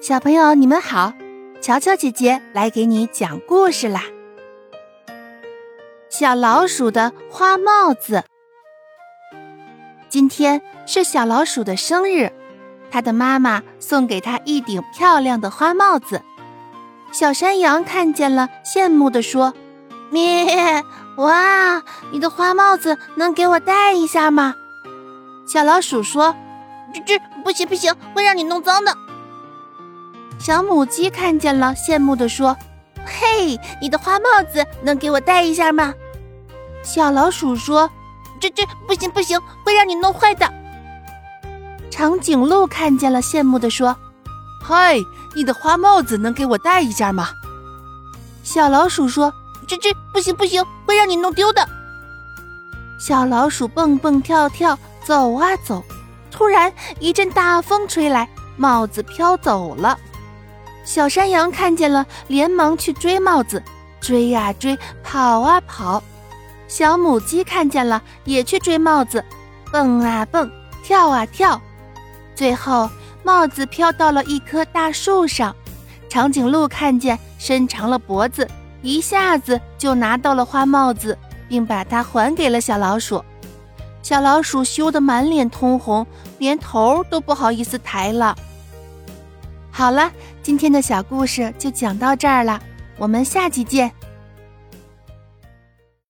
小朋友，你们好！乔乔姐姐来给你讲故事啦。小老鼠的花帽子。今天是小老鼠的生日，它的妈妈送给它一顶漂亮的花帽子。小山羊看见了，羡慕地说：“咩，哇，你的花帽子能给我戴一下吗？”小老鼠说：“这这不行不行，会让你弄脏的。”小母鸡看见了，羡慕地说：“嘿，你的花帽子能给我戴一下吗？”小老鼠说：“这这不行不行，会让你弄坏的。”长颈鹿看见了，羡慕地说：“嗨，你的花帽子能给我戴一下吗？”小老鼠说：“这这不行不行，会让你弄丢的。”小老鼠蹦蹦跳跳走啊走，突然一阵大风吹来，帽子飘走了。小山羊看见了，连忙去追帽子，追呀追，跑啊跑。小母鸡看见了，也去追帽子，蹦啊蹦，跳啊跳。最后，帽子飘到了一棵大树上。长颈鹿看见，伸长了脖子，一下子就拿到了花帽子，并把它还给了小老鼠。小老鼠羞得满脸通红，连头都不好意思抬了。好了，今天的小故事就讲到这儿了，我们下期见。